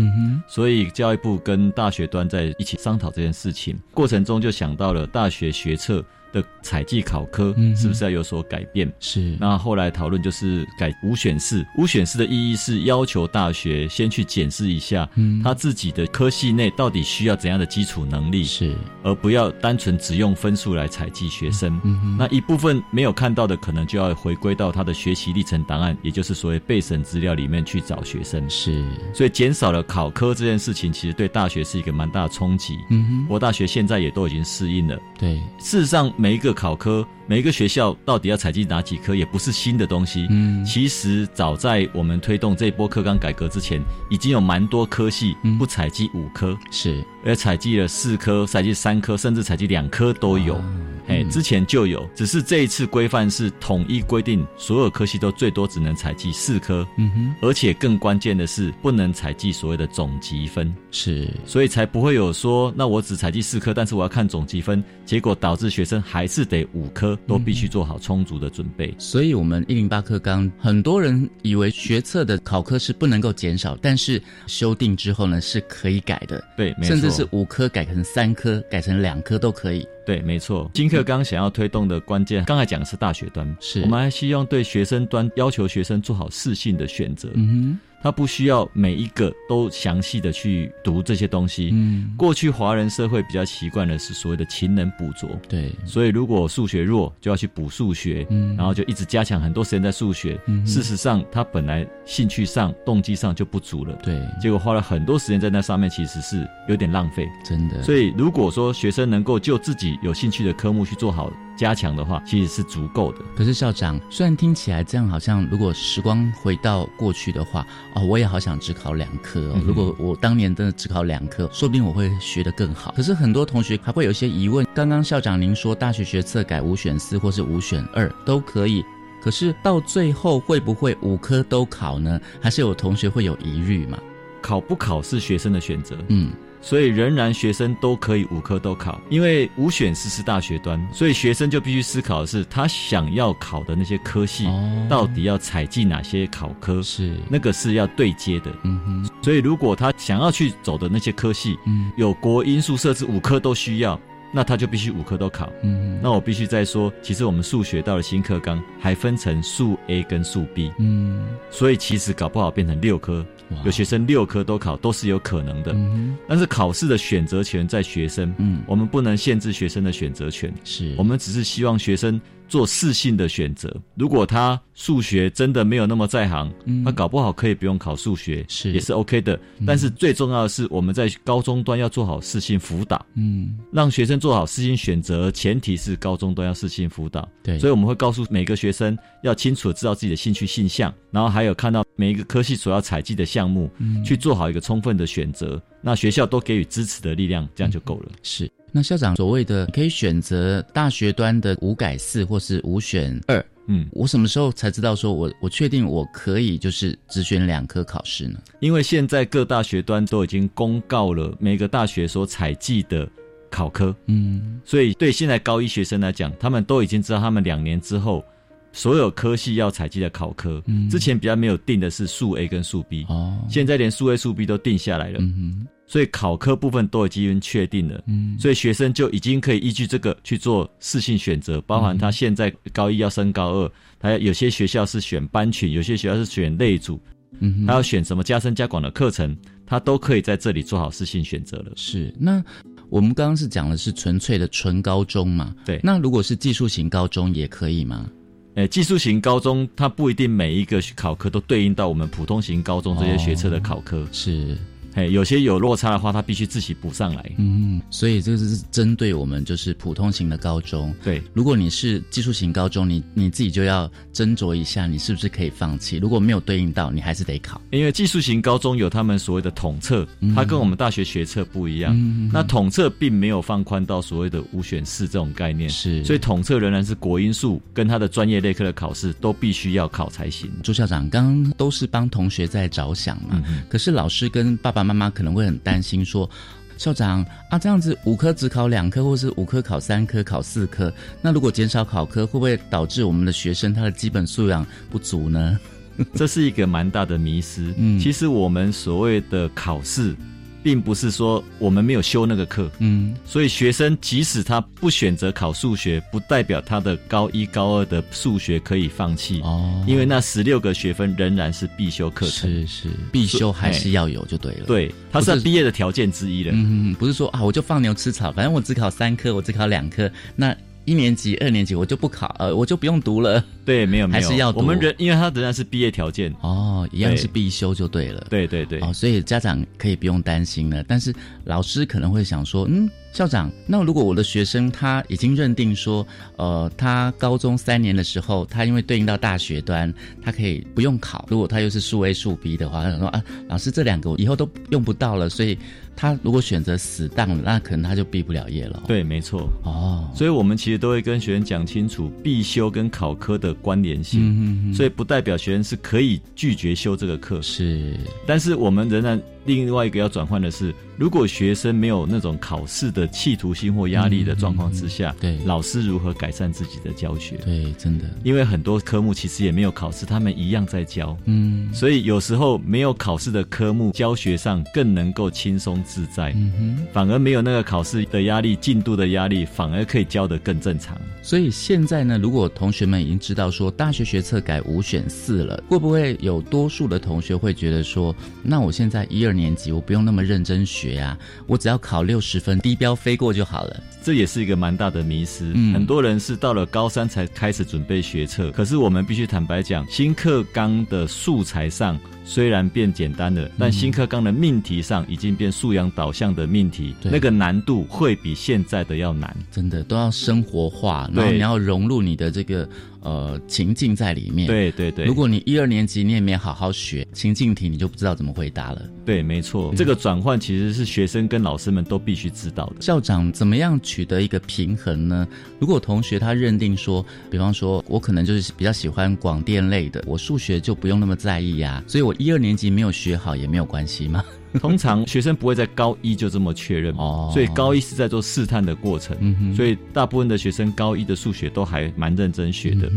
所以教育部跟大学端在一起商讨这件事情过程中，就想到了大学学测。的采集考科是不是要有所改变？是。那后来讨论就是改五选四。五选四的意义是要求大学先去检视一下，他自己的科系内到底需要怎样的基础能力，是，而不要单纯只用分数来采集学生。那一部分没有看到的，可能就要回归到他的学习历程档案，也就是所谓备审资料里面去找学生。是。所以减少了考科这件事情，其实对大学是一个蛮大的冲击。嗯哼。我大学现在也都已经适应了。对。事实上。每一个考科。每个学校到底要采集哪几科，也不是新的东西。嗯，其实早在我们推动这一波课纲改革之前，已经有蛮多科系不采集五科，是，而采集了四科、采集三科，甚至采集两科都有。哎，之前就有，只是这一次规范是统一规定，所有科系都最多只能采集四科。嗯哼，而且更关键的是，不能采集所谓的总积分。是，所以才不会有说，那我只采集四科，但是我要看总积分，结果导致学生还是得五科。都必须做好充足的准备，所以，我们一零八课纲，很多人以为学测的考科是不能够减少，但是修订之后呢，是可以改的，对，甚至是五科改成三科，改成两科都可以，对，没错。新课纲想要推动的关键，刚才讲的是大学端，是。我们还希望对学生端要求学生做好适性的选择，嗯哼。他不需要每一个都详细的去读这些东西。嗯，过去华人社会比较习惯的是所谓的勤能补拙。对，所以如果数学弱，就要去补数学，嗯，然后就一直加强很多时间在数学。嗯，事实上他本来兴趣上、动机上就不足了。对，结果花了很多时间在那上面，其实是有点浪费。真的。所以如果说学生能够就自己有兴趣的科目去做好。加强的话，其实是足够的。可是校长，虽然听起来这样好像，如果时光回到过去的话，哦，我也好想只考两科哦。如果我当年真的只考两科，说不定我会学得更好。可是很多同学还会有一些疑问。刚刚校长您说大学学测改五选四或是五选二都可以，可是到最后会不会五科都考呢？还是有同学会有疑虑嘛？考不考是学生的选择。嗯。所以仍然学生都可以五科都考，因为五选四是大学端，所以学生就必须思考的是他想要考的那些科系，到底要采集哪些考科，是。那个是要对接的。嗯哼，所以如果他想要去走的那些科系，嗯，有国因素设置五科都需要。那他就必须五科都考，嗯，那我必须再说，其实我们数学到了新课纲还分成数 A 跟数 B，嗯，所以其实搞不好变成六科，有学生六科都考都是有可能的，嗯，但是考试的选择权在学生，嗯，我们不能限制学生的选择权，是。我们只是希望学生。做适性的选择，如果他数学真的没有那么在行，他搞不好可以不用考数学，是也是 OK 的。但是最重要的是，我们在高中端要做好适性辅导，嗯，让学生做好适性选择，前提是高中端要适性辅导。对，所以我们会告诉每个学生要清楚知道自己的兴趣性向，然后还有看到每一个科系所要采集的项目，去做好一个充分的选择。那学校都给予支持的力量，这样就够了。是。那校长所谓的可以选择大学端的五改四或是五选二，嗯，我什么时候才知道说我我确定我可以就是只选两科考试呢？因为现在各大学端都已经公告了每个大学所采集的考科，嗯，所以对现在高一学生来讲，他们都已经知道他们两年之后所有科系要采集的考科，嗯，之前比较没有定的是数 A 跟数 B，哦，现在连数 A 数 B 都定下来了，嗯所以考科部分都已经确定了，嗯，所以学生就已经可以依据这个去做适性选择，包含他现在高一要升高二，他有些学校是选班群，有些学校是选类组，嗯，他要选什么加深加广的课程，他都可以在这里做好适性选择了。是，那我们刚刚是讲的是纯粹的纯高中嘛？对，那如果是技术型高中也可以吗？诶，技术型高中它不一定每一个考科都对应到我们普通型高中这些学测的考科，是。哎，有些有落差的话，他必须自己补上来。嗯，所以这个是针对我们就是普通型的高中。对，如果你是技术型高中，你你自己就要斟酌一下，你是不是可以放弃。如果没有对应到，你还是得考。因为技术型高中有他们所谓的统测，它跟我们大学学测不一样。那统测并没有放宽到所谓的五选四这种概念，是。所以统测仍然是国因素跟他的专业类科的考试都必须要考才行。朱校长刚刚都是帮同学在着想嘛，可是老师跟爸爸。妈妈可能会很担心说，校长啊，这样子五科只考两科，或是五科考三科、考四科，那如果减少考科，会不会导致我们的学生他的基本素养不足呢？[LAUGHS] 这是一个蛮大的迷失。嗯，其实我们所谓的考试。并不是说我们没有修那个课，嗯，所以学生即使他不选择考数学，不代表他的高一高二的数学可以放弃哦，因为那十六个学分仍然是必修课程，是是。必修还是要有就对了，对，它是毕业的条件之一了，嗯，不是说啊我就放牛吃草，反正我只考三科，我只考两科，那。一年级、二年级我就不考，呃，我就不用读了。对，没有，没有，还是要读我们人，因为他仍然是毕业条件哦，一样是必修就对了。对对对，哦，所以家长可以不用担心了。但是老师可能会想说，嗯，校长，那如果我的学生他已经认定说，呃，他高中三年的时候，他因为对应到大学端，他可以不用考。如果他又是数 A 数 B 的话，他想说啊，老师这两个我以后都用不到了，所以。他如果选择死当，那可能他就毕不了业了。对，没错。哦，所以我们其实都会跟学生讲清楚必修跟考科的关联性。嗯哼所以不代表学生是可以拒绝修这个课。是。但是我们仍然另外一个要转换的是。如果学生没有那种考试的企图心或压力的状况之下，对老师如何改善自己的教学？对，真的，因为很多科目其实也没有考试，他们一样在教。嗯，所以有时候没有考试的科目，教学上更能够轻松自在。嗯哼，反而没有那个考试的压力、进度的压力，反而可以教得更正常。所以现在呢，如果同学们已经知道说大学学测改五选四了，会不会有多数的同学会觉得说，那我现在一二年级我不用那么认真学？呀，我只要考六十分，低标飞过就好了。这也是一个蛮大的迷失。很多人是到了高三才开始准备学测，可是我们必须坦白讲，新课纲的素材上。虽然变简单了，但新课纲的命题上已经变素养导向的命题，那个难度会比现在的要难，真的都要生活化，然后你要融入你的这个呃情境在里面。对对对，如果你一二年级你也没好好学情境题，你就不知道怎么回答了。对，没错，这个转换其实是学生跟老师们都必须知道的。校长怎么样取得一个平衡呢？如果同学他认定说，比方说我可能就是比较喜欢广电类的，我数学就不用那么在意呀，所以我。一二年级没有学好也没有关系吗？[LAUGHS] 通常学生不会在高一就这么确认哦，所以高一是在做试探的过程，所以大部分的学生高一的数学都还蛮认真学的。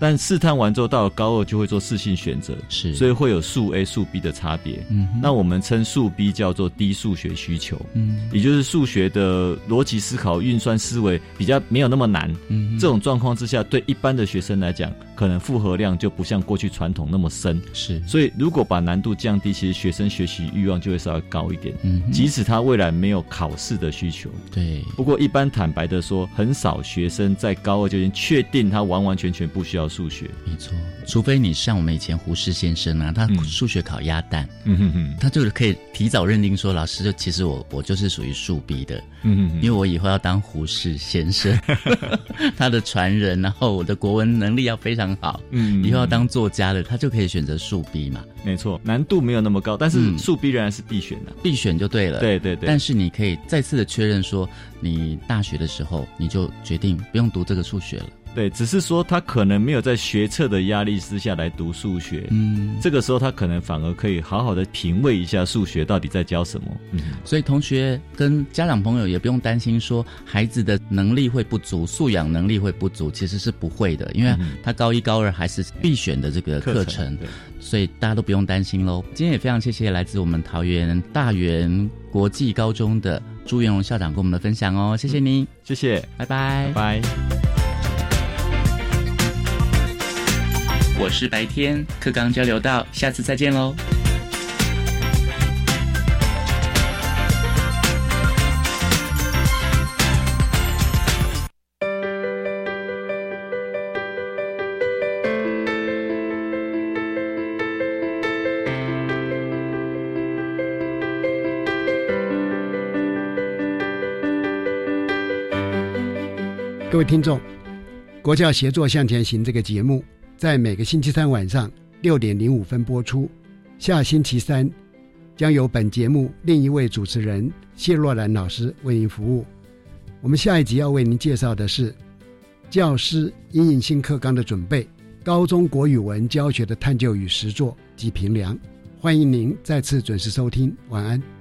但试探完之后，到了高二就会做适性选择，是，所以会有数 A、数 B 的差别。嗯，那我们称数 B 叫做低数学需求，嗯，也就是数学的逻辑思考、运算思维比较没有那么难。嗯，这种状况之下，对一般的学生来讲，可能负荷量就不像过去传统那么深。是，所以如果把难度降低，其实学生学习欲望就会稍微高一点。嗯，即使他未来没有考试的需求。对。不过一般坦白的说，很少学生在高二就已经确定他完完全全不需要。数学。没错，除非你像我们以前胡适先生啊，他数学考鸭蛋，嗯哼哼，他就是可以提早认定说，老师就其实我我就是属于数 B 的，嗯哼，因为我以后要当胡适先生，[LAUGHS] 他的传人，然后我的国文能力要非常好，嗯，以后要当作家的，他就可以选择数 B 嘛，没错，难度没有那么高，但是数 B 仍然是必选的，必选就对了，对对对，但是你可以再次的确认说，你大学的时候你就决定不用读这个数学了。对，只是说他可能没有在学测的压力之下来读数学，嗯，这个时候他可能反而可以好好的品味一下数学到底在教什么。嗯，所以同学跟家长朋友也不用担心说孩子的能力会不足，素养能力会不足，其实是不会的，因为他高一高二还是必选的这个课程，所以大家都不用担心喽。今天也非常谢谢来自我们桃园大园国际高中的朱元荣校长跟我们的分享哦，谢谢您，谢谢，拜拜，拜拜。我是白天课刚交流到，下次再见喽。各位听众，《国教协作向前行》这个节目。在每个星期三晚上六点零五分播出。下星期三将由本节目另一位主持人谢若兰老师为您服务。我们下一集要为您介绍的是教师应应新课纲的准备、高中国语文教学的探究与实作及评量。欢迎您再次准时收听。晚安。